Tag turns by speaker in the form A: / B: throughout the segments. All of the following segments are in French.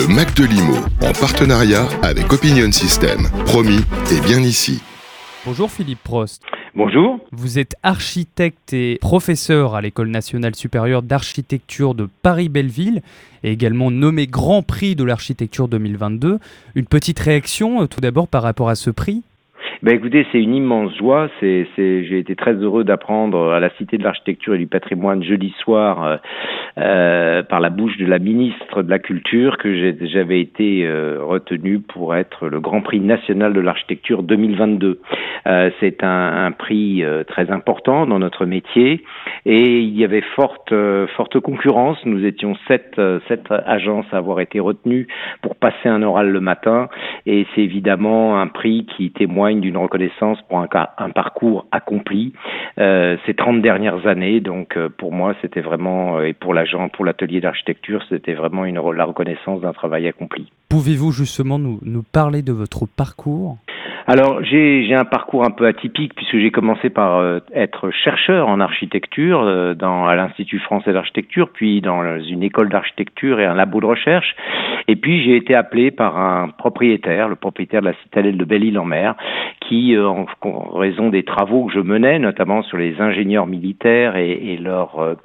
A: Le Mac de Limo, en partenariat avec Opinion System. Promis, et bien ici.
B: Bonjour Philippe Prost.
C: Bonjour.
B: Vous êtes architecte et professeur à l'École nationale supérieure d'architecture de Paris-Belleville et également nommé Grand Prix de l'architecture 2022. Une petite réaction euh, tout d'abord par rapport à ce prix?
C: Ben écoutez, c'est une immense joie. C'est, j'ai été très heureux d'apprendre à la Cité de l'Architecture et du Patrimoine jeudi soir euh, euh, par la bouche de la ministre de la Culture que j'avais été euh, retenu pour être le Grand Prix national de l'architecture 2022. Euh, c'est un, un prix euh, très important dans notre métier et il y avait forte, forte concurrence. Nous étions sept, sept agences à avoir été retenues pour passer un oral le matin et c'est évidemment un prix qui témoigne d'une reconnaissance pour un, parcours accompli ces 30 dernières années. Donc pour moi, c'était vraiment et pour l'agent, pour l'atelier d'architecture, c'était vraiment une, la reconnaissance d'un travail accompli.
B: Pouvez-vous justement nous parler de votre parcours?
C: Alors j'ai un parcours un peu atypique puisque j'ai commencé par euh, être chercheur en architecture euh, dans à l'Institut français d'architecture, puis dans une école d'architecture et un labo de recherche. Et puis j'ai été appelé par un propriétaire, le propriétaire de la citadelle de Belle-Île-en-Mer, qui, euh, en, raison des travaux que je menais, notamment sur les ingénieurs militaires et, leurs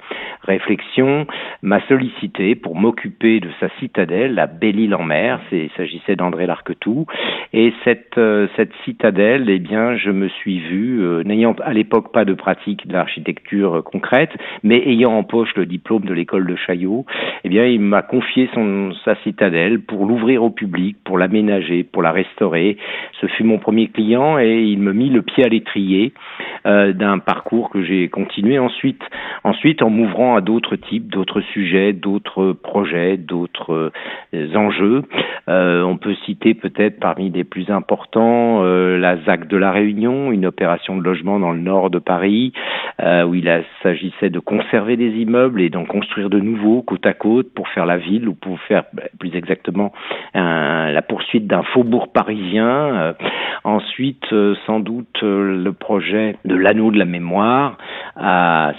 C: réflexions, m'a sollicité pour m'occuper de sa citadelle à Belle-Île-en-Mer. Il s'agissait d'André Larquetou. Et cette, cette citadelle, eh bien, je me suis vu, n'ayant à l'époque pas de pratique d'architecture concrète, mais ayant en poche le diplôme de l'école de Chaillot, eh bien, il m'a confié son, sa citadelle pour l'ouvrir au public, pour l'aménager, pour la restaurer. Ce fut mon premier client et il me mit le pied à l'étrier euh, d'un parcours que j'ai continué ensuite, ensuite en m'ouvrant à d'autres types, d'autres sujets, d'autres projets, d'autres euh, enjeux. Euh, on peut citer peut-être parmi les plus importants la ZAC de la Réunion, une opération de logement dans le nord de Paris, où il s'agissait de conserver des immeubles et d'en construire de nouveaux côte à côte pour faire la ville ou pour faire plus exactement la poursuite d'un faubourg parisien. ensuite, sans doute le projet de l'anneau de la mémoire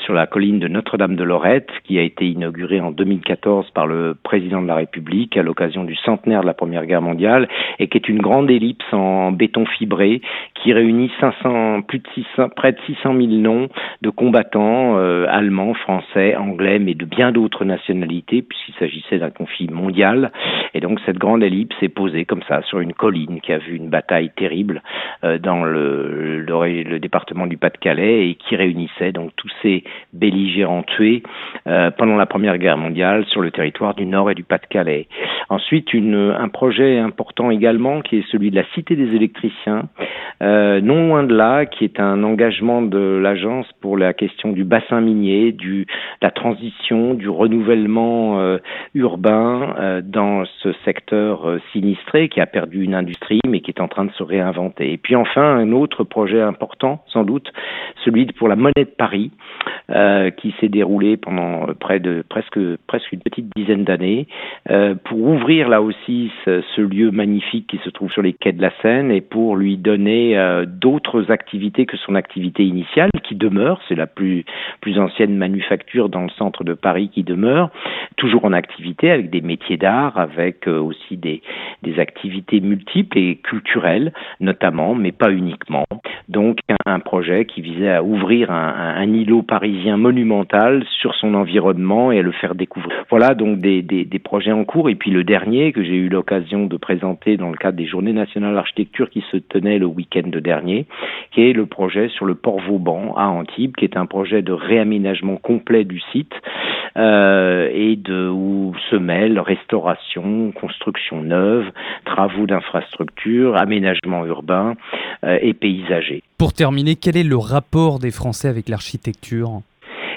C: sur la colline de Notre-Dame de Lorette, qui a été inauguré en 2014 par le président de la République à l'occasion du centenaire de la Première Guerre mondiale, et qui est une grande ellipse en béton fibré qui réunit 500, plus de 600, près de 600 000 noms de combattants euh, allemands, français, anglais, mais de bien d'autres nationalités, puisqu'il s'agissait d'un conflit mondial. Et donc cette grande ellipse est posée comme ça sur une colline qui a vu une bataille terrible euh, dans le, le, le, département du Pas-de-Calais et qui réunissait donc tous ces belligérants tués euh, pendant la Première Guerre mondiale sur le territoire du Nord et du Pas-de-Calais. Ensuite, une, un projet important également qui est celui de la Cité des électriciens, euh, non loin de là, qui est un engagement de l'agence pour la question du bassin minier, du la transition, du renouvellement euh, urbain euh, dans ce secteur sinistré qui a perdu une industrie mais qui est en train de se réinventer. Et puis enfin, un autre projet important, sans doute, celui pour la monnaie de Paris, qui s'est déroulé pendant presque une petite dizaine d'années, pour ouvrir là aussi ce, lieu magnifique qui se trouve sur les quais de la Seine et pour lui donner euh, d'autres activités que son activité initiale, qui demeure, c'est la plus ancienne manufacture dans le centre de Paris qui demeure, toujours en activité avec des métiers d'art, avec euh, aussi des activités multiples et culturelles notamment, mais pas uniquement. Donc un, projet qui visait à ouvrir un, îlot parisien monumental sur son environnement et à le faire découvrir. Voilà donc des, des, des projets en cours. Et puis le dernier que j'ai eu l'occasion de présenter dans le cadre des Journées nationales d'architecture qui se tenaient le week-end dernier, qui est le projet sur le port Vauban à Antibes, qui est un projet de réaménagement complet du site euh, et de où se mêlent restauration, construction neuve, travaux d'infrastructure, aménagement urbain euh, et paysager.
B: Pour terminer, quel est le rapport des Français avec l'architecture?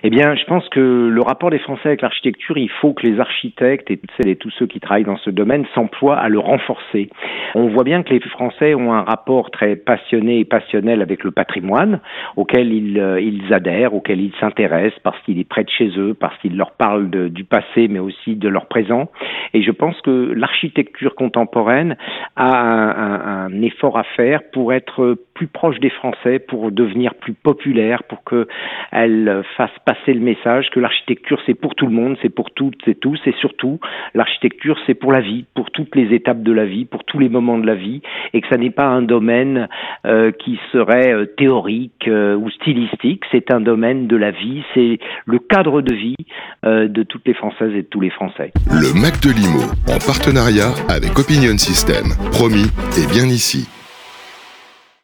C: Eh bien, je pense que le rapport des Français avec l'architecture, il faut que les architectes et celles et tous ceux qui travaillent dans ce domaine s'emploient à le renforcer. On voit bien que les Français ont un rapport très passionné et passionnel avec le patrimoine, auquel ils, euh, ils adhèrent, auquel ils s'intéressent parce qu'il est près de chez eux, parce qu'il leur parle du passé, mais aussi de leur présent. Et je pense que l'architecture contemporaine a un, un, un effort à faire pour être plus proche des Français, pour devenir plus populaire, pour qu'elle fasse passer le message que l'architecture c'est pour tout le monde, c'est pour toutes et tous, et surtout l'architecture c'est pour la vie, pour toutes les étapes de la vie, pour tous les moments de la vie, et que ça n'est pas un domaine euh, qui serait euh, théorique euh, ou stylistique, c'est un domaine de la vie, c'est le cadre de vie de toutes les Françaises et de tous les Français.
A: Le Mac de Limo, en partenariat avec Opinion System, promis et bien ici.